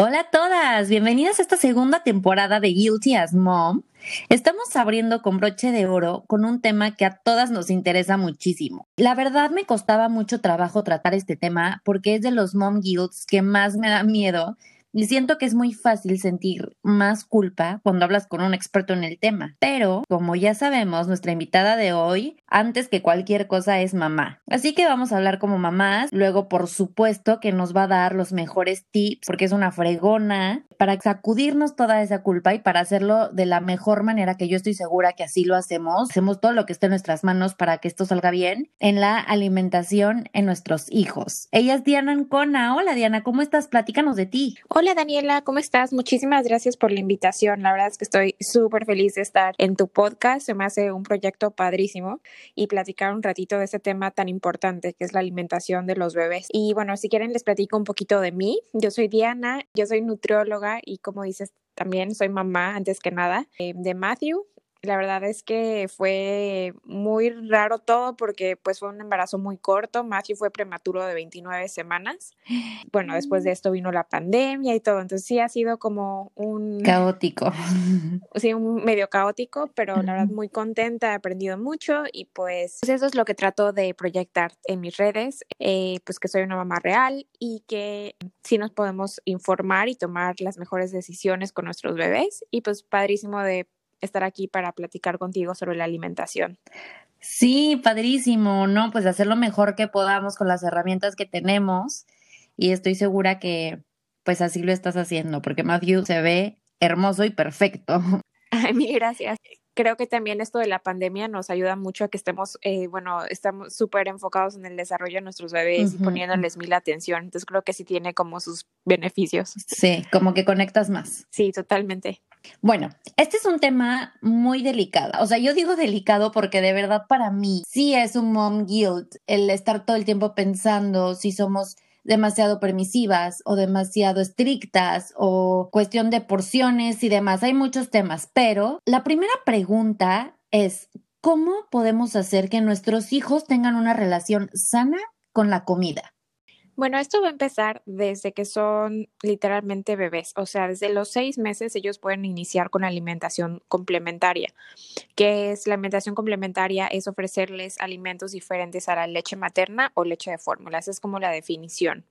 Hola a todas, bienvenidas a esta segunda temporada de Guilty as Mom. Estamos abriendo con broche de oro con un tema que a todas nos interesa muchísimo. La verdad me costaba mucho trabajo tratar este tema porque es de los mom guilts que más me da miedo y siento que es muy fácil sentir más culpa cuando hablas con un experto en el tema. Pero, como ya sabemos, nuestra invitada de hoy, antes que cualquier cosa, es mamá. Así que vamos a hablar como mamás. Luego, por supuesto, que nos va a dar los mejores tips, porque es una fregona, para sacudirnos toda esa culpa y para hacerlo de la mejor manera que yo estoy segura que así lo hacemos. Hacemos todo lo que esté en nuestras manos para que esto salga bien en la alimentación en nuestros hijos. Ella es Diana Ancona. Hola Diana, ¿cómo estás? Platícanos de ti. Hola Daniela, ¿cómo estás? Muchísimas gracias por la invitación. La verdad es que estoy súper feliz de estar en tu podcast. Se me hace un proyecto padrísimo y platicar un ratito de este tema tan importante que es la alimentación de los bebés. Y bueno, si quieren les platico un poquito de mí. Yo soy Diana, yo soy nutrióloga y como dices, también soy mamá antes que nada eh, de Matthew. La verdad es que fue muy raro todo porque pues fue un embarazo muy corto. Matthew fue prematuro de 29 semanas. Bueno, después de mm. esto vino la pandemia y todo. Entonces sí ha sido como un... Caótico. Sí, un medio caótico, pero la verdad muy contenta, he aprendido mucho y pues, pues, eso es lo que trato de proyectar en mis redes, eh, pues que soy una mamá real y que sí nos podemos informar y tomar las mejores decisiones con nuestros bebés y pues padrísimo de estar aquí para platicar contigo sobre la alimentación. Sí, padrísimo, ¿no? Pues hacer lo mejor que podamos con las herramientas que tenemos y estoy segura que pues así lo estás haciendo porque Matthew se ve hermoso y perfecto. Ay, mil gracias creo que también esto de la pandemia nos ayuda mucho a que estemos, eh, bueno, estamos súper enfocados en el desarrollo de nuestros bebés y poniéndoles mil atención. Entonces creo que sí tiene como sus beneficios. Sí, como que conectas más. Sí, totalmente. Bueno, este es un tema muy delicado. O sea, yo digo delicado porque de verdad para mí sí es un mom guilt el estar todo el tiempo pensando si somos demasiado permisivas o demasiado estrictas o cuestión de porciones y demás. Hay muchos temas, pero la primera pregunta es, ¿cómo podemos hacer que nuestros hijos tengan una relación sana con la comida? Bueno, esto va a empezar desde que son literalmente bebés, o sea, desde los seis meses ellos pueden iniciar con alimentación complementaria. ¿Qué es la alimentación complementaria? Es ofrecerles alimentos diferentes a la leche materna o leche de fórmula, esa es como la definición.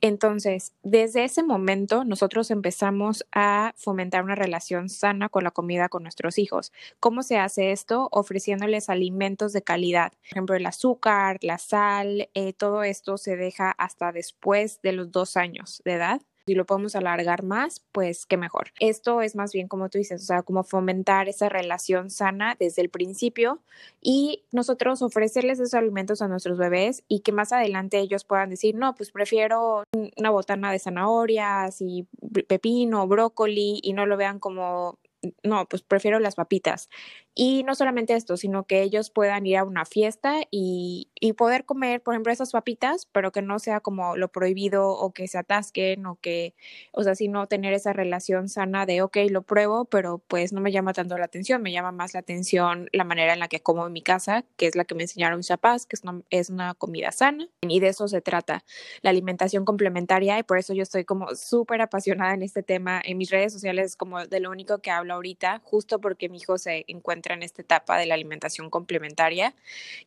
Entonces, desde ese momento nosotros empezamos a fomentar una relación sana con la comida con nuestros hijos. ¿Cómo se hace esto? Ofreciéndoles alimentos de calidad. Por ejemplo, el azúcar, la sal, eh, todo esto se deja hasta después de los dos años de edad si lo podemos alargar más, pues qué mejor. Esto es más bien como tú dices, o sea, como fomentar esa relación sana desde el principio y nosotros ofrecerles esos alimentos a nuestros bebés y que más adelante ellos puedan decir, no, pues prefiero una botana de zanahorias y pepino, brócoli y no lo vean como no, pues prefiero las papitas. Y no solamente esto, sino que ellos puedan ir a una fiesta y, y, poder comer, por ejemplo, esas papitas, pero que no sea como lo prohibido o que se atasquen o que, o sea, sino tener esa relación sana de, ok, lo pruebo, pero pues no me llama tanto la atención, me llama más la atención la manera en la que como en mi casa, que es la que me enseñaron mis papás, que es una, es una comida sana. Y de eso se trata, la alimentación complementaria, y por eso yo estoy como súper apasionada en este tema. En mis redes sociales como de lo único que hablo ahorita, justo porque mi hijo se encuentra en esta etapa de la alimentación complementaria,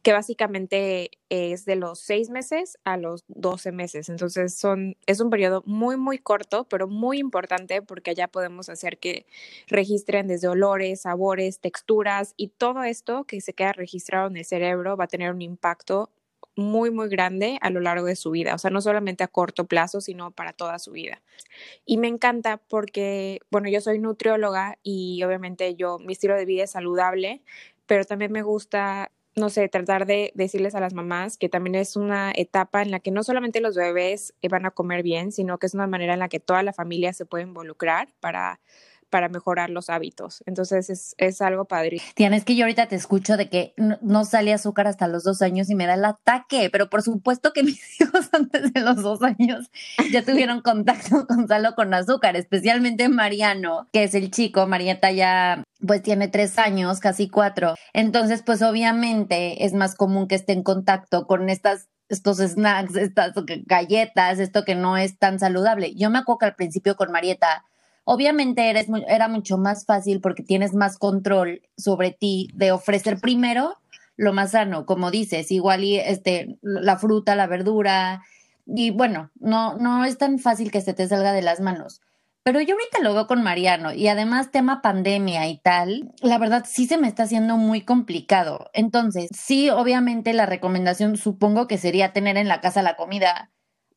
que básicamente es de los seis meses a los 12 meses. Entonces son, es un periodo muy, muy corto, pero muy importante porque ya podemos hacer que registren desde olores, sabores, texturas y todo esto que se queda registrado en el cerebro va a tener un impacto muy, muy grande a lo largo de su vida, o sea, no solamente a corto plazo, sino para toda su vida. Y me encanta porque, bueno, yo soy nutrióloga y obviamente yo, mi estilo de vida es saludable, pero también me gusta no sé, tratar de decirles a las mamás que también es una etapa en la que no solamente los bebés van a comer bien, sino que es una manera en la que toda la familia se puede involucrar para para mejorar los hábitos. Entonces es, es algo padre. Tienes que yo ahorita te escucho de que no, sale azúcar hasta los dos años y me da el ataque, pero por supuesto que mis hijos antes de los dos años ya tuvieron contacto con salo con azúcar, especialmente Mariano, que es el chico, Marieta ya pues tiene tres años, casi cuatro. Entonces, pues obviamente es más común que esté en contacto con estas estos snacks, estas galletas, esto que no es tan saludable. Yo me acuerdo que al principio con Marieta Obviamente era mucho más fácil porque tienes más control sobre ti de ofrecer primero lo más sano, como dices, igual y este, la fruta, la verdura, y bueno, no, no es tan fácil que se te salga de las manos. Pero yo ahorita lo veo con Mariano y además tema pandemia y tal, la verdad sí se me está haciendo muy complicado. Entonces, sí, obviamente la recomendación supongo que sería tener en la casa la comida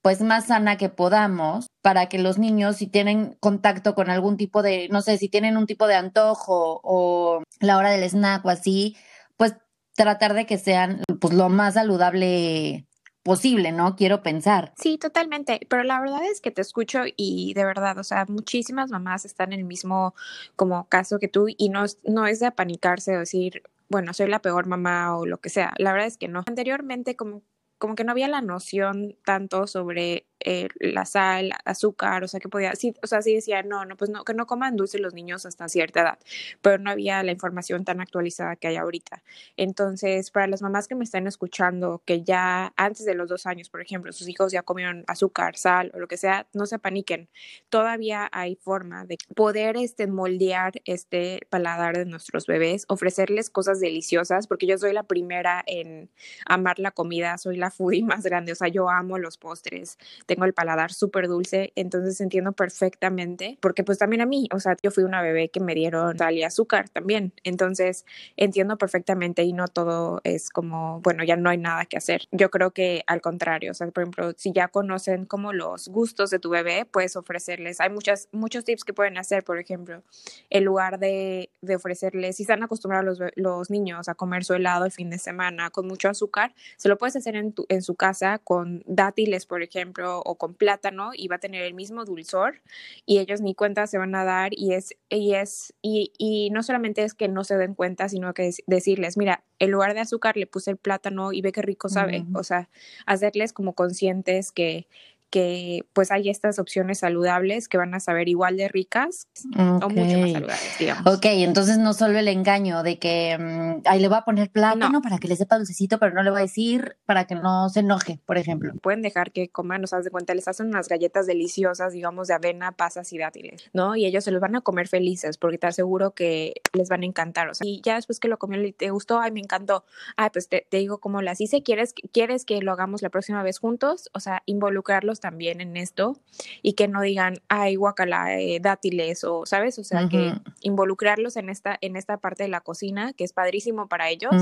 pues más sana que podamos para que los niños si tienen contacto con algún tipo de, no sé, si tienen un tipo de antojo o la hora del snack o así, pues tratar de que sean pues lo más saludable posible, ¿no? Quiero pensar. Sí, totalmente, pero la verdad es que te escucho y de verdad, o sea, muchísimas mamás están en el mismo como caso que tú y no, no es de apanicarse o decir, bueno, soy la peor mamá o lo que sea. La verdad es que no. Anteriormente como como que no había la noción tanto sobre eh, la sal, azúcar, o sea, que podía, sí, o sea, sí decía, no, no, pues no, que no coman dulce los niños hasta cierta edad, pero no había la información tan actualizada que hay ahorita. Entonces, para las mamás que me están escuchando, que ya antes de los dos años, por ejemplo, sus hijos ya comieron azúcar, sal o lo que sea, no se paniquen. Todavía hay forma de poder este, moldear este paladar de nuestros bebés, ofrecerles cosas deliciosas, porque yo soy la primera en amar la comida, soy la foodie más grande, o sea, yo amo los postres tengo el paladar súper dulce, entonces entiendo perfectamente, porque pues también a mí, o sea, yo fui una bebé que me dieron sal y azúcar también, entonces entiendo perfectamente y no todo es como, bueno, ya no hay nada que hacer. Yo creo que al contrario, o sea, por ejemplo, si ya conocen como los gustos de tu bebé, puedes ofrecerles, hay muchas, muchos tips que pueden hacer, por ejemplo, en lugar de, de ofrecerles, si están acostumbrados los, los niños a comer su helado el fin de semana con mucho azúcar, se lo puedes hacer en, tu, en su casa con dátiles, por ejemplo, o con plátano y va a tener el mismo dulzor y ellos ni cuenta se van a dar y es, y es, y, y no solamente es que no se den cuenta, sino que es decirles, mira, en lugar de azúcar le puse el plátano y ve qué rico sabe, o sea, hacerles como conscientes que, que pues hay estas opciones saludables que van a saber igual de ricas o mucho más saludables, digamos. Ok, entonces no solo el engaño de que mm, ahí le voy a poner plátano para que le sepa dulcecito, pero no le voy a decir para que no se enoje, por ejemplo. Pueden dejar que coman, no sabes de cuenta, les hacen unas galletas deliciosas, digamos, de avena, pasas y dátiles, ¿no? Y ellos se los van a comer felices porque te aseguro que les van a encantar, o sea, y ya después que lo comió y te gustó, ay, me encantó, ay, pues te, te digo cómo las hice, ¿quieres, ¿quieres que lo hagamos la próxima vez juntos? O sea, involucrarlos también en esto y que no digan, ay, guacala, eh, dátiles o, ¿sabes? O sea, que involucrarlos en esta, en esta parte de la cocina, que es padrísimo para ellos,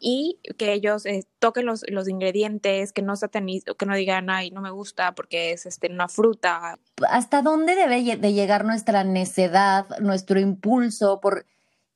y que ellos eh, toquen los, los ingredientes, que no que no digan, ay, no me gusta porque es este, una fruta. ¿Hasta dónde debe de llegar nuestra necedad, nuestro impulso por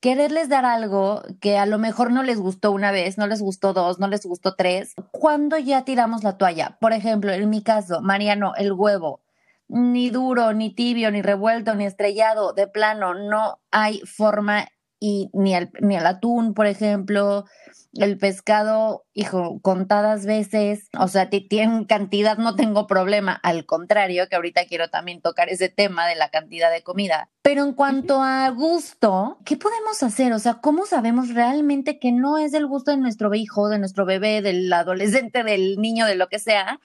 quererles dar algo que a lo mejor no les gustó una vez, no les gustó dos, no les gustó tres, cuando ya tiramos la toalla? Por ejemplo, en mi caso, Mariano, el huevo, ni duro, ni tibio, ni revuelto, ni estrellado, de plano, no hay forma y ni el, ni atún, por ejemplo, el pescado, hijo, contadas veces, o sea, tienen cantidad, no tengo problema, al contrario, que ahorita quiero también tocar ese tema de la cantidad de comida. Pero en cuanto a gusto, ¿qué podemos hacer? O sea, ¿cómo sabemos realmente que no es el gusto de nuestro hijo, de nuestro bebé, del adolescente, del niño, de lo que sea?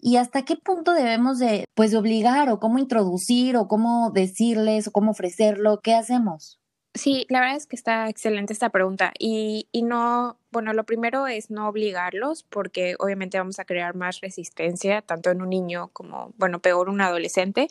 y hasta qué punto debemos de pues obligar o cómo introducir o cómo decirles o cómo ofrecerlo, ¿qué hacemos? Sí, la verdad es que está excelente esta pregunta y, y no, bueno, lo primero es no obligarlos porque obviamente vamos a crear más resistencia tanto en un niño como, bueno, peor un adolescente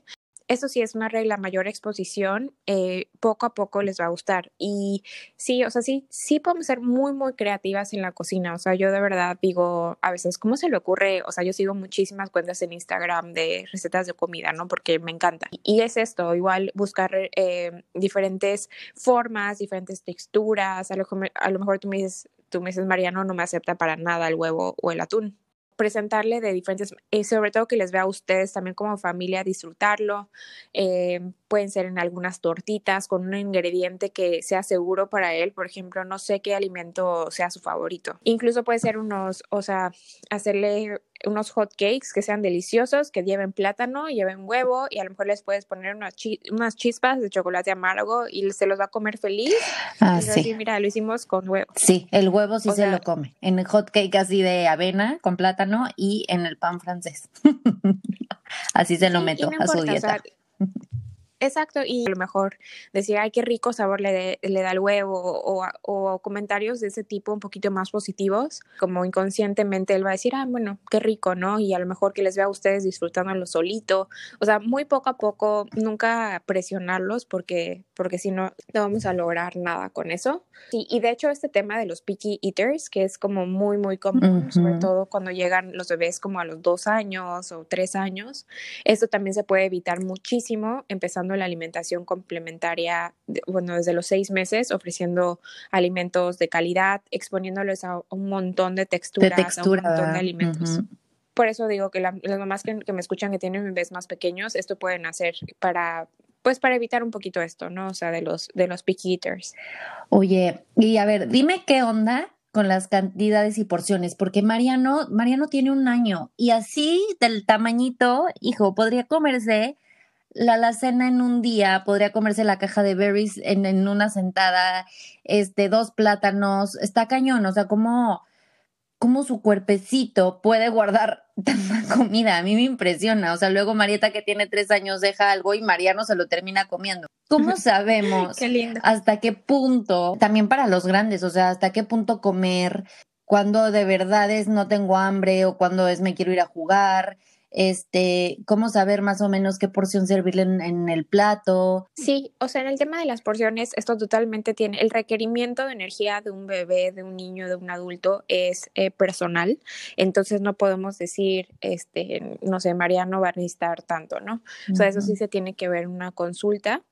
eso sí es una regla, mayor exposición, eh, poco a poco les va a gustar. Y sí, o sea, sí, sí podemos ser muy, muy creativas en la cocina. O sea, yo de verdad digo, a veces, ¿cómo se le ocurre? O sea, yo sigo muchísimas cuentas en Instagram de recetas de comida, ¿no? Porque me encanta. Y es esto, igual buscar eh, diferentes formas, diferentes texturas. A lo, a lo mejor tú me dices, tú me dices, Mariano no me acepta para nada el huevo o el atún presentarle de diferentes, y eh, sobre todo que les vea a ustedes también como familia disfrutarlo. Eh, pueden ser en algunas tortitas con un ingrediente que sea seguro para él. Por ejemplo, no sé qué alimento sea su favorito. Incluso puede ser unos, o sea, hacerle unos hot cakes que sean deliciosos, que lleven plátano, lleven huevo y a lo mejor les puedes poner unas, unas chispas de chocolate amargo y se los va a comer feliz. Ah, sí. mira, lo hicimos con huevo. Sí, el huevo sí se lo come. En el hot cake así de avena con plátano y en el pan francés. así se lo meto a su dieta. Exacto, y a lo mejor decir, ay, qué rico sabor le, le da el huevo, o, o, comentarios de ese tipo un poquito más positivos, como inconscientemente él va a decir, ah, bueno, qué rico, ¿no? Y a lo mejor que les vea a ustedes disfrutándolo solito, o sea, muy poco a poco, nunca presionarlos porque, porque si no, no vamos a lograr nada con eso. Sí, y de hecho este tema de los picky eaters, que es como muy, muy común, sobre todo cuando llegan los bebés como a los dos años o tres años, esto también se puede evitar muchísimo empezando la alimentación complementaria, bueno, desde los seis meses, ofreciendo alimentos de calidad, exponiéndoles a un montón de texturas, a un montón de alimentos. Por eso digo que las mamás que, me escuchan que tienen bebés más pequeños, esto pueden hacer para pues para evitar un poquito esto, ¿no? O sea, de los de los picky eaters. Oye, y a ver, dime qué onda con las cantidades y porciones, porque Mariano, Mariano tiene un año y así del tamañito, hijo, podría comerse la alacena en un día, podría comerse la caja de berries en, en, una sentada, este, dos plátanos, está cañón, o sea, como, como su cuerpecito puede guardar tanta comida, a mí me impresiona, o sea, luego Marieta que tiene tres años deja algo y Mariano se lo termina comiendo. ¿Cómo sabemos hasta qué punto, también para los grandes, o sea, hasta qué punto comer, cuando de verdad es no tengo hambre o cuando es me quiero ir a jugar? Este, cómo saber más o menos qué porción servirle en, el plato. Sí, o sea, en el tema de las porciones, esto totalmente tiene, el requerimiento de energía de un bebé, de un niño, de un adulto es eh, personal, entonces no podemos decir, este, no sé, Mariano va a necesitar tanto, ¿no? O sea, eso sí se tiene que ver en una consulta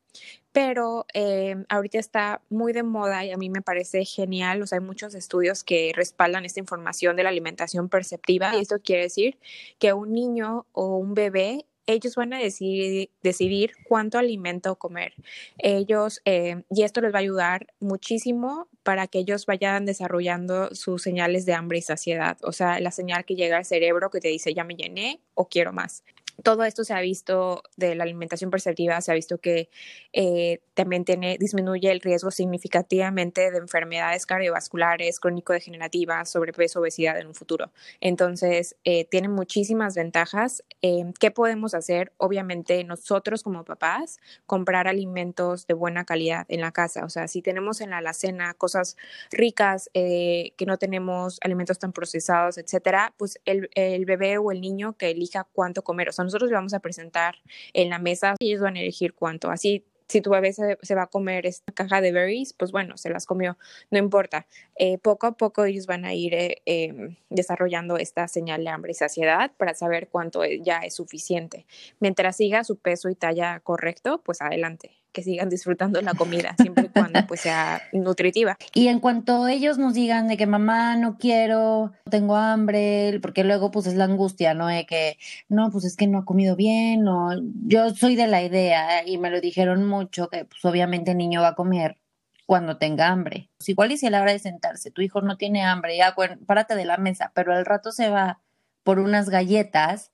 pero eh, ahorita está muy de moda y a mí me parece genial, o hay muchos estudios que respaldan esta información de la alimentación perceptiva y esto quiere decir que un niño o un bebé ellos van a decidir, decidir cuánto alimento comer. Ellos, eh, y esto les va a ayudar muchísimo para que ellos vayan desarrollando sus señales de hambre y saciedad, o sea, la señal que llega al cerebro que te dice ya me llené o quiero más todo esto se ha visto de la alimentación perceptiva, se ha visto que eh, también tiene, disminuye el riesgo significativamente de enfermedades cardiovasculares, crónico-degenerativas, sobrepeso, obesidad en un futuro. Entonces, eh, tiene muchísimas ventajas. Eh, ¿Qué podemos hacer? Obviamente, nosotros como papás, comprar alimentos de buena calidad en la casa. O sea, si tenemos en la alacena cosas ricas, que no tenemos alimentos tan procesados, etcétera, pues el, el, bebé o el niño que elija cuánto comer. O sea, nosotros le vamos a presentar en la mesa y ellos van a elegir cuánto. Así, si tu bebé se, va a comer esta caja de berries, pues bueno, se las comió, no importa. Eh, poco a poco ellos van a ir eh, em, desarrollando esta señal de hambre y saciedad para saber cuánto ya es suficiente. Mientras siga su peso y talla correcto, pues adelante que sigan disfrutando la comida, siempre y cuando pues sea nutritiva. Y en cuanto ellos nos digan de que mamá no quiero, tengo hambre, porque luego pues es la angustia, ¿no? De que no, pues es que no ha comido bien, o yo soy de la idea y me lo dijeron mucho que pues obviamente el niño va a comer cuando tenga hambre. Pues igual y si a la hora de sentarse tu hijo no tiene hambre, ya párate de la mesa, pero al rato se va por unas galletas,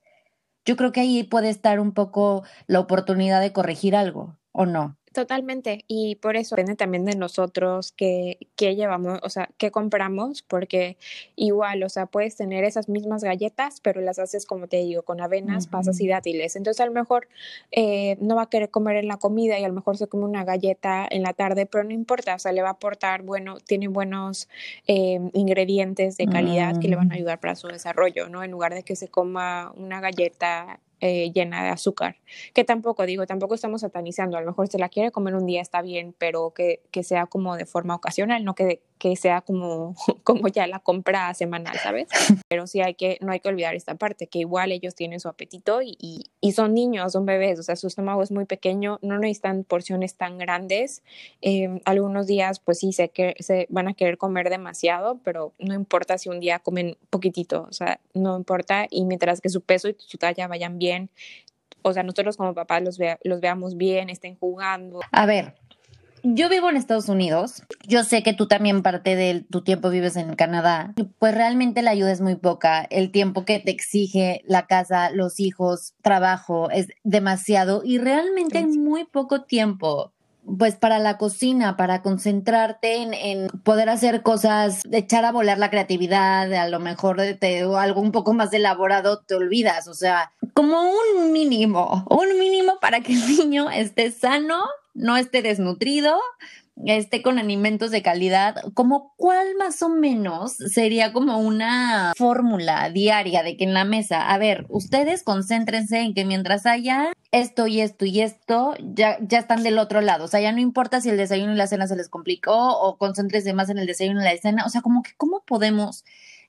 yo creo que ahí puede estar un poco la oportunidad de corregir algo o no. Totalmente, y por eso depende también de nosotros qué, qué llevamos, o sea, qué compramos, porque igual, o sea, puedes tener esas mismas galletas, pero las haces, como te digo, con avenas, pasas y dátiles. Entonces, a lo mejor eh, no va a querer comer en la comida y a lo mejor se come una galleta en la tarde, pero no importa, o sea, le va a aportar, bueno, tiene buenos eh, ingredientes de calidad que le van a mm. ayudar para su desarrollo, ¿no? En lugar de que se coma una galleta eh, llena de azúcar, que tampoco digo, tampoco estamos satanizando, a lo mejor se la quiere comer un día está bien, pero que, que sea como de forma ocasional, no que que sea como, como ya la compra semanal, ¿sabes? Pero sí hay que, no hay que olvidar esta parte, que igual ellos tienen su apetito y, y, son niños, son bebés, o sea, su estómago es muy pequeño, no necesitan porciones tan grandes. Em, algunos días, pues sí, sé que se van a querer comer demasiado, pero no importa si un día comen poquitito, o sea, no importa. Y mientras que su peso y su talla vayan bien, o sea, nosotros como papás los, los veamos bien, estén jugando. A ver, yo vivo en Estados Unidos. Yo sé que tú también parte de tu tiempo vives en Canadá. Pues realmente la ayuda es muy poca. El tiempo que te exige la casa, los hijos, trabajo es demasiado y realmente hay muy poco tiempo pues para la cocina, para concentrarte en, poder hacer cosas, echar a volar la creatividad, a lo mejor de o algo un poco más elaborado te olvidas, o sea, como un mínimo, un mínimo para que el niño esté sano, no esté desnutrido, esté con alimentos de calidad, como cuál más o menos sería como una fórmula diaria de que en la mesa, a ver, ustedes concéntrense en que mientras haya esto y esto y esto, ya, ya están del otro lado, o sea, ya no importa si el desayuno y la cena se les complicó o concéntrense más en el desayuno y la cena, o sea, como que cómo podemos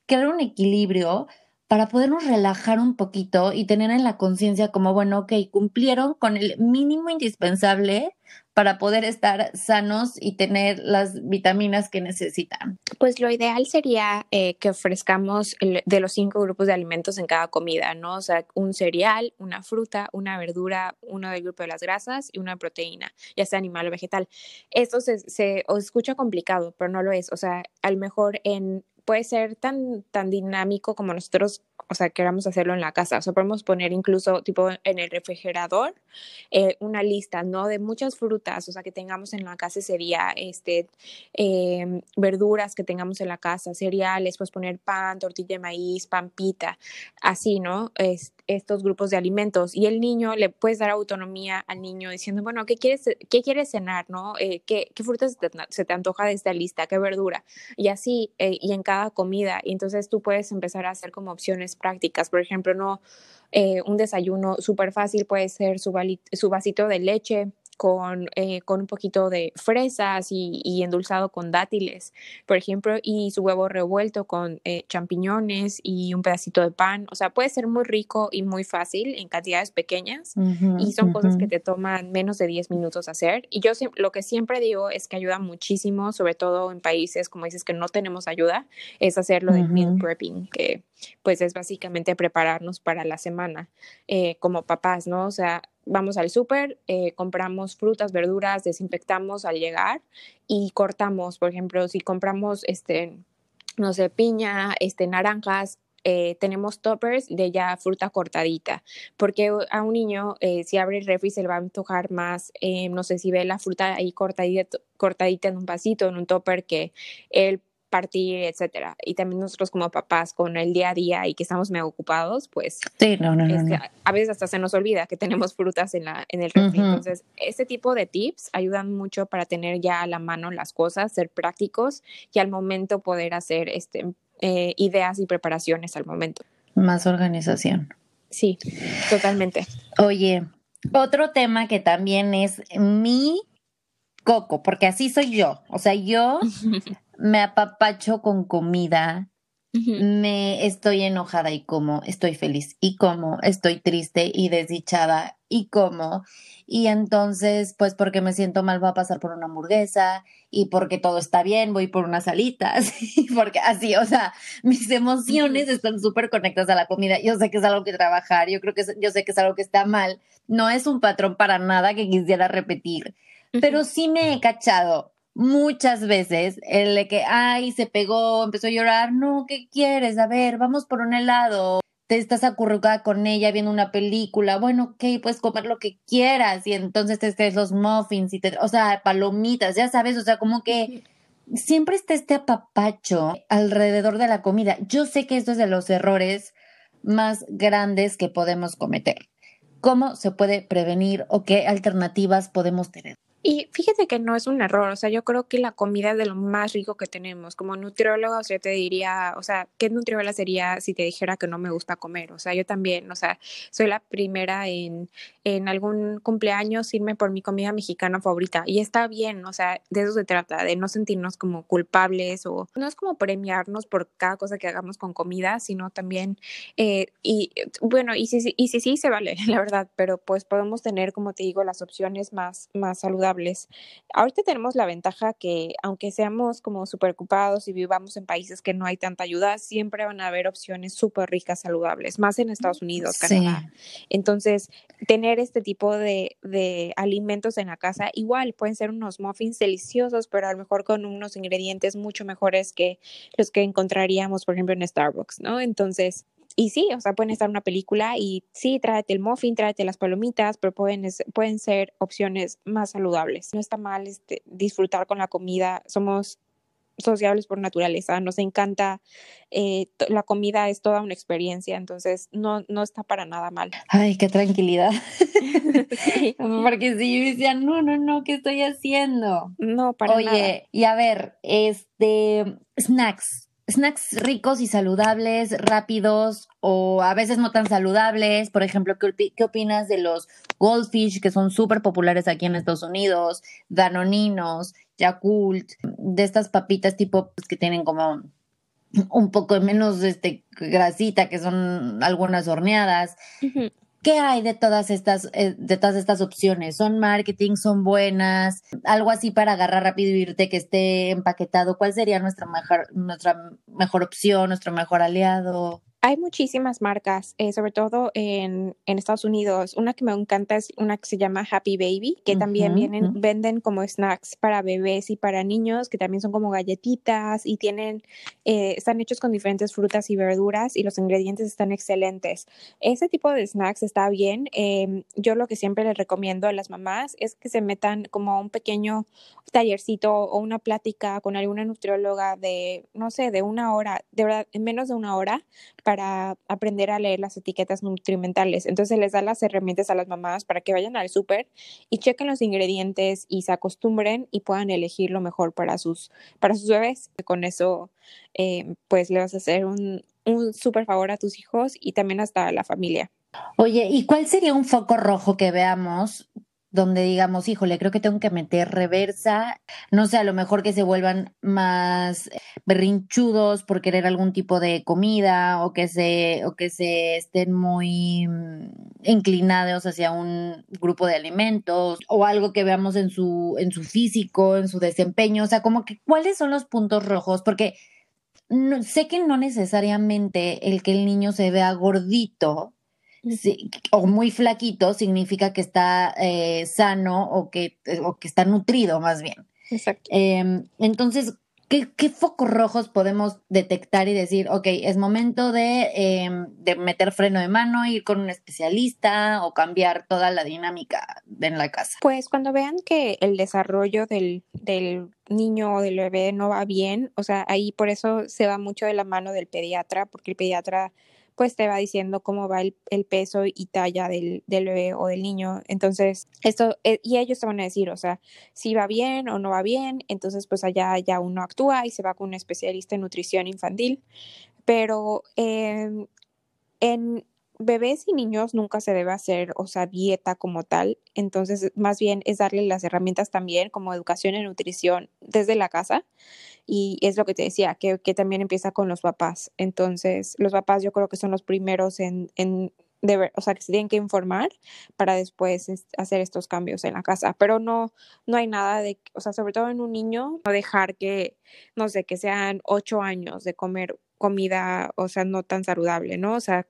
crear un equilibrio para podernos relajar un poquito y tener en la conciencia como, bueno, ok, cumplieron con el mínimo indispensable para poder estar sanos y tener las vitaminas que necesitan? Pues lo ideal sería eh, que ofrezcamos de los cinco grupos de alimentos en cada comida, ¿no? O sea, un cereal, una fruta, una verdura, uno del grupo de las grasas y una proteína, ya sea animal o vegetal. Esto se, se os escucha complicado, pero no lo es. O sea, a lo mejor en puede ser tan, tan dinámico como nosotros, o sea, queramos hacerlo en la casa. O sea, podemos poner incluso tipo en el refrigerador eh, una lista, ¿no? De muchas frutas, o sea, que tengamos en la casa sería este, em, verduras que tengamos en la casa, cereales, pues poner pan, tortilla de maíz, pampita, así, ¿no? Es, estos grupos de alimentos. Y el niño, le puedes dar autonomía al niño diciendo, bueno, ¿qué quieres, qué quieres cenar, no? Eh, ¿qué, ¿qué, frutas se te, antoja de esta lista? ¿Qué verdura? Y así, eh, y en cada comida. Y entonces tú puedes empezar a hacer como opciones prácticas. Por ejemplo, no eh, un desayuno súper fácil puede ser su, su vasito de leche con, eh, con un poquito de fresas y, endulzado con dátiles, por ejemplo, y su huevo revuelto con eh, champiñones y un pedacito de pan. O sea, puede ser muy rico y muy fácil en cantidades pequeñas y son cosas que te toman menos de 10 minutos hacer. Y yo lo que siempre digo es que ayuda muchísimo, sobre todo en países, como dices, que no tenemos ayuda, es hacer lo del meal prepping, que pues es básicamente prepararnos para la semana eh, como papás, ¿no? O sea, vamos al súper, eh, compramos frutas, verduras, desinfectamos al llegar y cortamos, por ejemplo, si compramos, este, no sé, piña, este, naranjas, eh, tenemos toppers de ya fruta cortadita, porque a un niño eh, si abre el refri se le va a antojar más, no sé si ve la fruta ahí cortadita, cortadita en un vasito, en un topper que él partir, etcétera. Y también nosotros como papás con el día a día y que estamos medio ocupados, pues sí, no, no, a veces hasta se nos olvida que tenemos frutas en, la, en el refri. Entonces, este tipo de tips ayudan mucho para tener ya a la mano las cosas, ser prácticos y al momento poder hacer este, eh, ideas y preparaciones al momento. Más organización. Sí, totalmente. Oye, otro tema que también es mi coco, porque así soy yo. O sea, yo me apapacho con comida, me estoy enojada y como, estoy feliz y como, estoy triste y desdichada y como. Y entonces, pues porque me siento mal, voy a pasar por una hamburguesa y porque todo está bien, voy por unas alitas y porque así, o sea, mis emociones están súper conectadas a la comida. Yo sé que es algo que trabajar, yo creo que yo sé que es algo que está mal. No es un patrón para nada que quisiera repetir, pero sí me he cachado muchas veces el de que, ay, se pegó, empezó a llorar, no, ¿qué quieres? A ver, vamos por un helado. Te estás acurrucada con ella viendo una película, bueno, ok, puedes comer lo que quieras y entonces te estés los muffins y te, o sea, palomitas, ya sabes, o sea, como que siempre está este apapacho alrededor de la comida. Yo sé que esto es de los errores más grandes que podemos cometer. ¿Cómo se puede prevenir o qué alternativas podemos tener? Y fíjate que no es un error, o sea, yo creo que la comida es de lo más rico que tenemos. Como nutrióloga, o sea, te diría, o sea, ¿qué nutrióloga sería si te dijera que no me gusta comer? O sea, yo también, o sea, soy la primera en, en algún cumpleaños irme por mi comida mexicana favorita. Y está bien, o sea, de eso se trata, de no sentirnos como culpables o no es como premiarnos por cada cosa que hagamos con comida, sino también, eh, y bueno, y sí, y sí, sí, se vale, la verdad, pero pues podemos tener, como te digo, las opciones más, más saludables Ahorita tenemos la ventaja que aunque seamos como súper ocupados y vivamos en países que no hay tanta ayuda, siempre van a haber opciones súper ricas, saludables, más en Estados Unidos, Canadá. Entonces, tener este tipo de, de alimentos en la casa, igual pueden ser unos muffins deliciosos, pero a lo mejor con unos ingredientes mucho mejores que los que encontraríamos, por ejemplo, en Starbucks, ¿no? Entonces, y sí, o sea, pueden estar una película y sí, tráete el muffin, tráete las palomitas, pero pueden, pueden ser opciones más saludables. No está mal este, disfrutar con la comida. Somos sociables por naturaleza, nos encanta, eh, la comida es toda una experiencia, entonces no, no está para nada mal. Ay, qué tranquilidad. Porque si yo decía, no, no, no, ¿qué estoy haciendo? No, para Oye, nada. Oye, y a ver, este, snacks, snacks ricos y saludables, rápidos o a veces no tan saludables. Por ejemplo, ¿qué, opinas de los goldfish que son súper populares aquí en Estados Unidos? Danoninos, Yakult, de estas papitas tipo pues, que tienen como un poco menos este, grasita, que son algunas horneadas. ¿Qué hay de todas estas, eh, de todas estas opciones? ¿Son marketing? ¿Son buenas? Algo así para agarrar rápido y irte que esté empaquetado. ¿Cuál sería nuestra mejor, nuestra mejor opción, nuestro mejor aliado? Hay muchísimas marcas, eh, sobre todo en, en, Estados Unidos. Una que me encanta es una que se llama Happy Baby, que uh -huh, también vienen, uh -huh. venden como snacks para bebés y para niños, que también son como galletitas y tienen, eh, están hechos con diferentes frutas y verduras y los ingredientes están excelentes. Ese tipo de snacks está bien. Eh, yo lo que siempre les recomiendo a las mamás es que se metan como a un pequeño tallercito o una plática con alguna nutrióloga de, no sé, de una hora, de verdad, en menos de una hora para aprender a leer las etiquetas nutrimentales. Entonces les da las herramientas a las mamás para que vayan al súper y chequen los ingredientes y se acostumbren y puedan elegir lo mejor para sus, para sus bebés. Con eso, eh, pues le vas a hacer un, un súper favor a tus hijos y también hasta a la familia. Oye, ¿y cuál sería un foco rojo que veamos donde digamos, híjole, creo que tengo que meter reversa, no sé, a lo mejor que se vuelvan más berrinchudos por querer algún tipo de comida o que se, o que se estén muy inclinados hacia un grupo de alimentos o algo que veamos en su, en su físico, en su desempeño, o sea, como que cuáles son los puntos rojos, porque sé que no necesariamente el que el niño se vea gordito Sí, o muy flaquito significa que está eh, sano o que, o que está nutrido más bien. Exacto. Eh, entonces, ¿qué, ¿qué, focos rojos podemos detectar y decir, ok, es momento de, eh, de, meter freno de mano, ir con un especialista o cambiar toda la dinámica en la casa? Pues cuando vean que el desarrollo del, del niño o del bebé no va bien, o sea, ahí por eso se va mucho de la mano del pediatra, porque el pediatra pues te va diciendo cómo va el, el peso y talla del, del, bebé o del niño. Entonces, esto, eh, y ellos te van a decir, o sea, si va bien o no va bien, entonces pues allá ya uno actúa y se va con un especialista en nutrición infantil. Pero eh, en bebés y niños nunca se debe hacer, o sea, dieta como tal. Entonces, más bien es darle las herramientas también como educación en nutrición desde la casa y es lo que te decía, que, que, también empieza con los papás. Entonces, los papás yo creo que son los primeros en, en deber, o sea, que se tienen que informar para después hacer estos cambios en la casa. Pero no, no hay nada de, o sea, sobre todo en un niño, no dejar que, no sé, que sean ocho años de comer comida, o sea, no tan saludable, ¿no? O sea,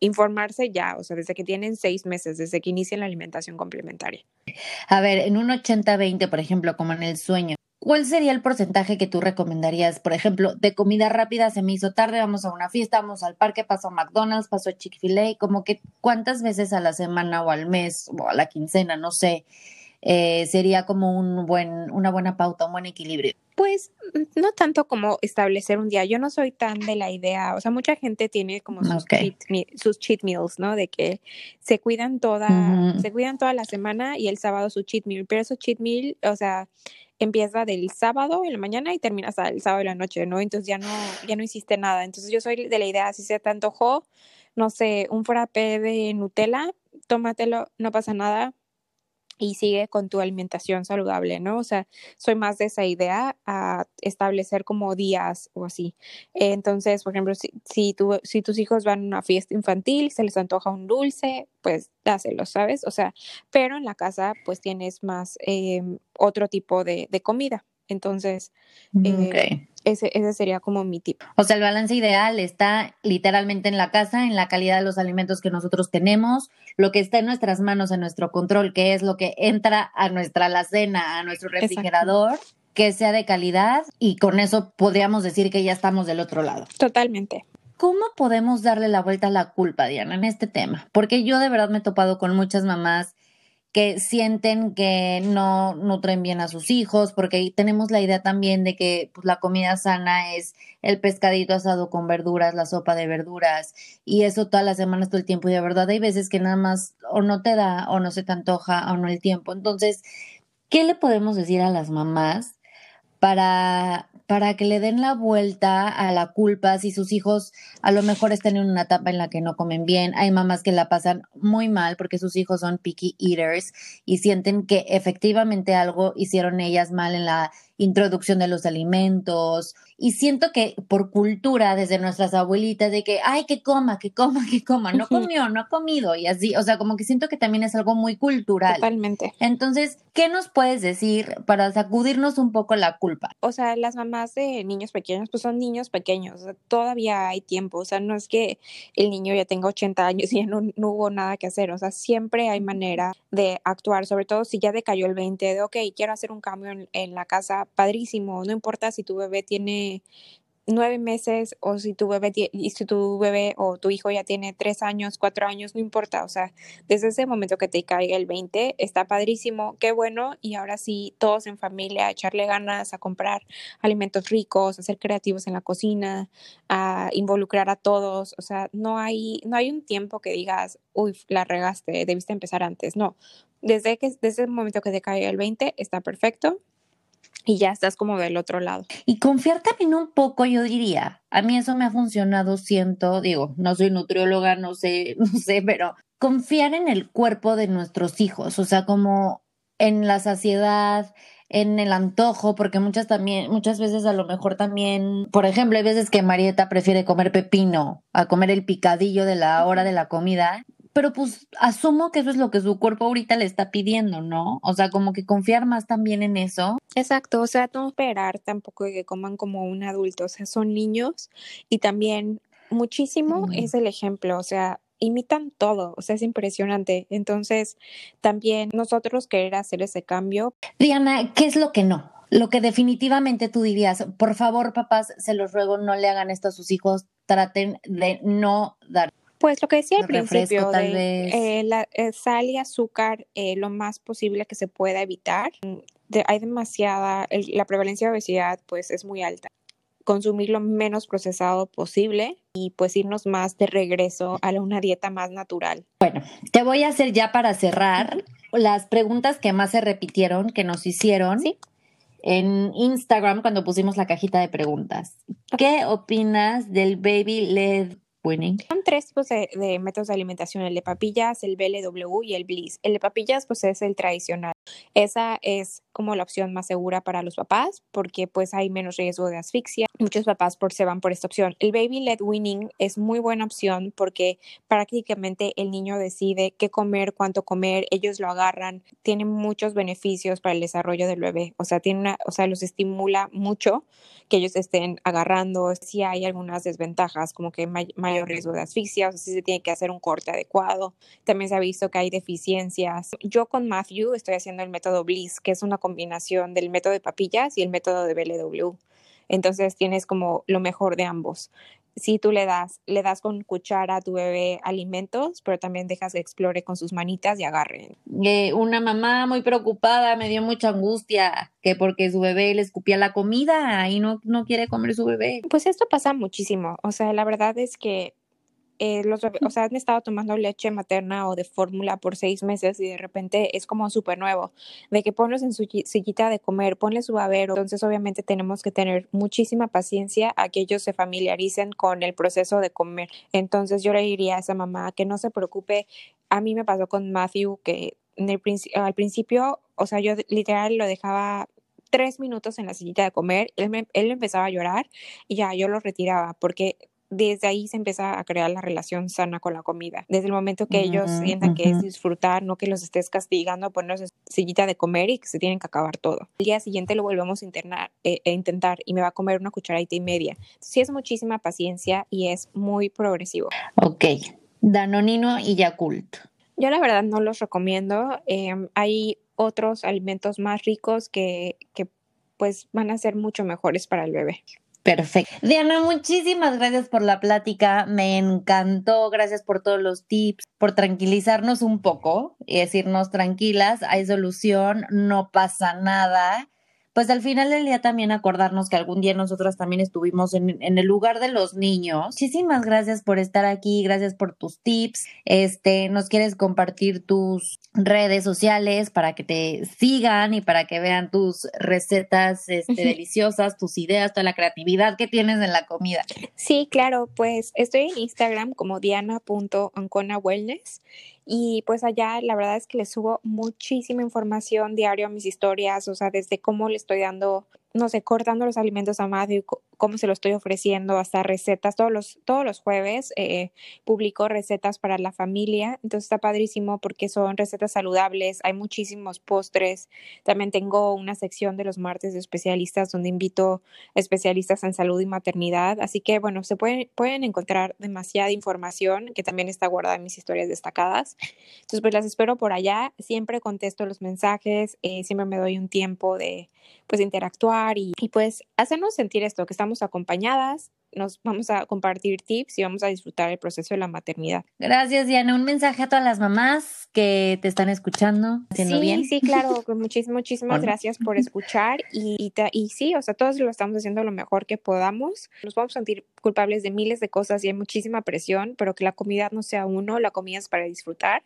informarse ya, o sea, desde que tienen seis meses, desde que inician la alimentación complementaria. A ver, en un 80-20, por ejemplo, como en el sueño, ¿cuál sería el porcentaje que tú recomendarías? Por ejemplo, de comida rápida se me hizo tarde, vamos a una fiesta, vamos al parque, paso a McDonald's, paso a Chick-fil-A, como que cuántas veces a la semana o al mes o a la quincena, no sé, eh, sería como un buen, una buena pauta, un buen equilibrio. Pues no tanto como establecer un día. Yo no soy tan de la idea, o sea, mucha gente tiene como sus, cheat, sus cheat, meals, ¿no? De que se cuidan toda, se cuidan toda la semana y el sábado su cheat meal. Pero eso cheat meal, o sea, empieza del sábado en la mañana y termina hasta el sábado en la noche, ¿no? Entonces ya no, ya no hiciste nada. Entonces yo soy de la idea, si se te antojó, no sé, un frappé de Nutella, tómatelo, no pasa nada, y sigue con tu alimentación saludable, ¿no? O sea, soy más de esa idea a establecer como días o así. Entonces, por ejemplo, si, si, si tus hijos van a una fiesta infantil, se les antoja un dulce, pues dáselo, ¿sabes? O sea, pero en la casa pues tienes más em, otro tipo de, de comida. Entonces, mm, eh, ese, ese, sería como mi tip. O sea, el balance ideal está literalmente en la casa, en la calidad de los alimentos que nosotros tenemos, lo que está en nuestras manos, en nuestro control, que es lo que entra a nuestra alacena, a nuestro refrigerador. que sea de calidad y con eso podríamos decir que ya estamos del otro lado. Totalmente. ¿Cómo podemos darle la vuelta a la culpa, Diana, en este tema? Porque yo de verdad me he topado con muchas mamás que sienten que no nutren bien a sus hijos, porque tenemos la idea también de que pues, la comida sana es el pescadito asado con verduras, la sopa de verduras, y eso todas las semanas, todo el tiempo, y de verdad hay veces que nada más o no te da, o no se te antoja, o no el tiempo. Entonces, ¿qué le podemos decir a las mamás para para que le den la vuelta a la culpa si sus hijos a lo mejor están en una etapa en la que no comen bien. Hay mamás que la pasan muy mal porque sus hijos son picky eaters y sienten que efectivamente algo hicieron ellas mal en la introducción de los alimentos. Y siento que por cultura, desde nuestras abuelitas, de que, ay, que coma, que coma, que coma, no comió, no ha comido, y así, o sea, como que siento que también es algo muy cultural. Totalmente. Entonces, ¿qué nos puedes decir para sacudirnos un poco la culpa? O sea, las mamás de niños pequeños, pues son niños pequeños, todavía hay tiempo, o sea, no es que el niño ya tenga 80 años y ya no, no hubo nada que hacer, o sea, siempre hay manera de actuar, sobre todo si ya decayó el 20 de, ok, quiero hacer un cambio en la casa, padrísimo, no importa si tu bebé tiene nueve meses o si tu bebé y si tu bebé o tu hijo ya tiene tres años, cuatro años, no importa, o sea, desde ese momento que te caiga el 20, está padrísimo, qué bueno, y ahora sí, todos en familia, echarle ganas a comprar alimentos ricos, a ser creativos en la cocina, a involucrar a todos, o sea, no hay, no hay un tiempo que digas, uy, la regaste, debiste empezar antes, no, desde que desde el momento que te caiga el 20 está perfecto y ya estás como del otro lado. Y confiar también un poco, yo diría. A mí eso me ha funcionado, siento, digo, no soy nutrióloga, no sé, no sé, pero confiar en el cuerpo de nuestros hijos, o sea, como en la saciedad, en el antojo, porque muchas también, muchas veces a lo mejor también, por ejemplo, hay veces que Marieta prefiere comer pepino a comer el picadillo de la hora de la comida pero pues asumo que eso es lo que su cuerpo ahorita le está pidiendo, ¿no? O sea, como que confiar más también en eso. Exacto, o sea, no esperar tampoco que coman como un adulto, o sea, son niños y también muchísimo es el ejemplo, o sea, imitan todo, o sea, es impresionante. Entonces, también nosotros querer hacer ese cambio. Diana, ¿qué es lo que no? Lo que definitivamente tú dirías, por favor, papás, se los ruego, no le hagan esto a sus hijos, traten de no dar pues lo que decía al principio, de, eh, la, eh, sal y azúcar eh, lo más posible que se pueda evitar. hay demasiada, la prevalencia de obesidad pues es muy alta. Consumir lo menos procesado posible y pues irnos más de regreso a una dieta más natural. Bueno, te voy a hacer ya para cerrar las preguntas que más se repitieron, que nos hicieron. en Instagram cuando pusimos la cajita de preguntas. ¿Qué opinas del baby led son tres tipos de, métodos de alimentación, el de papillas, el BLW y el Bliss. El de papillas pues es el tradicional. Esa es como la opción más segura para los papás porque pues hay menos riesgo de asfixia. Muchos papás por, se van por esta opción. El Baby Led Winning es muy buena opción porque prácticamente el niño decide qué comer, cuánto comer, ellos lo agarran, tiene muchos beneficios para el desarrollo del bebé. O sea, tiene una, o sea, los estimula mucho que ellos estén agarrando. Si hay algunas desventajas como que mayor riesgo de asfixia, o sea, si se tiene que hacer un corte adecuado. También se ha visto que hay deficiencias. Yo con Matthew estoy haciendo el método Bliss, que es una combinación del método de papillas y el método de BLW. Entonces tienes como lo mejor de ambos. si tú le das, le das con cuchara a tu bebé alimentos, pero también dejas que explore con sus manitas y agarre. Eh, una mamá muy preocupada me dio mucha angustia que porque su bebé le escupía la comida y no, no quiere comer su bebé. Pues esto pasa muchísimo. O sea, la verdad es que eh, los o sea, han estado tomando leche materna o de fórmula por seis meses y de repente es como súper nuevo, de que ponlos en su sillita de comer, ponle su babero. Entonces, obviamente, tenemos que tener muchísima paciencia a que ellos se familiaricen con el proceso de comer. Entonces, yo le diría a esa mamá que no se preocupe. A mí me pasó con Matthew que al principio, o sea, yo literal lo dejaba tres minutos en la sillita de comer, él, él empezaba a llorar y ya yo lo retiraba porque desde ahí se empieza a crear la relación sana con la comida. Desde el momento que ellos sientan que es disfrutar, no que los estés castigando, ponerse sillita de comer y que se tienen que acabar todo. El día siguiente lo volvemos a internar, eh, e intentar y me va a comer una cucharadita y media. Sí es muchísima paciencia y es muy progresivo. Ok, Danonino y Yakult. Yo la verdad no los recomiendo. Em, hay otros alimentos más ricos que, que pues van a ser mucho mejores para el bebé. Perfecto. Diana, muchísimas gracias por la plática. Me encantó. Gracias por todos los tips, por tranquilizarnos un poco y decirnos tranquilas, hay solución, no pasa nada pues al final del día también acordarnos que algún día nosotras también estuvimos en, el lugar de los niños. Muchísimas gracias por estar aquí, gracias por tus tips. Este, nos quieres compartir tus redes sociales para que te sigan y para que vean tus recetas este, deliciosas, tus ideas, toda la creatividad que tienes en la comida. Sí, claro, pues estoy en Instagram como diana.anconawellness y pues allá la verdad es que les subo muchísima información diario a mis historias, o sea, desde cómo le estoy dando no sé, cortando los alimentos a y cómo se lo estoy ofreciendo, hasta recetas. Todos los, todos los jueves eh, publico recetas para la familia, entonces está padrísimo porque son recetas saludables, hay muchísimos postres. También tengo una sección de los martes de especialistas donde invito especialistas en salud y maternidad. Así que, bueno, se pueden, pueden encontrar demasiada información que también está guardada en mis historias destacadas. Entonces, pues las espero por allá. Siempre contesto los mensajes, eh, siempre me doy un tiempo de pues interactuar y, y pues hacernos sentir esto, que estamos acompañadas, nos vamos a compartir tips y vamos a disfrutar el proceso de la maternidad. Gracias, Diana. Un mensaje a todas las mamás que te están escuchando, sí, bien. Sí, claro. muchísimas, muchísimas gracias por escuchar y, y, sí, o sea, todos lo estamos haciendo lo mejor que podamos. Nos vamos a sentir culpables de miles de cosas y hay muchísima presión, pero que la comida no sea uno, la comida es para disfrutar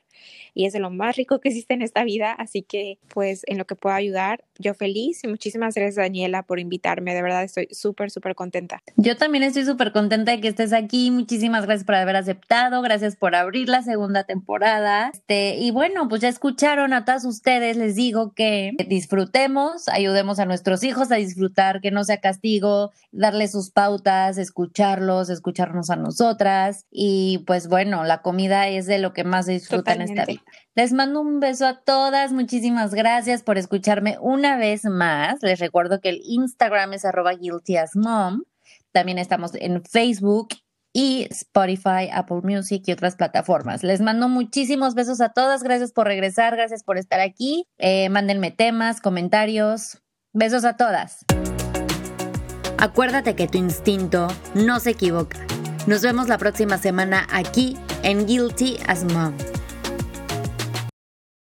y es de lo más rico que existe en esta vida, así que pues en lo que pueda ayudar, yo feliz y muchísimas gracias Daniela por invitarme, de verdad estoy súper, súper contenta. Yo también estoy súper contenta de que estés aquí. Muchísimas gracias por haber aceptado. Gracias por abrir la segunda temporada. Este, y bueno, pues ya escucharon a todas ustedes. Les digo que disfrutemos, ayudemos a nuestros hijos a disfrutar, que no sea castigo, darles sus pautas, escucharlos, escucharnos a nosotras. Y pues bueno, la comida es de lo que más se disfruta en esta vida. Les mando un beso a todas. Muchísimas gracias por escucharme una vez más. Les recuerdo que el Instagram es arroba guilty as mom. También estamos en Facebook y Spotify, Apple Music y otras plataformas. Les mando muchísimos besos a todas. Gracias por regresar, gracias por estar aquí. Eh, mándenme temas, comentarios. Besos a todas. Acuérdate que tu instinto no se equivoca. Nos vemos la próxima semana aquí en Guilty as Mom.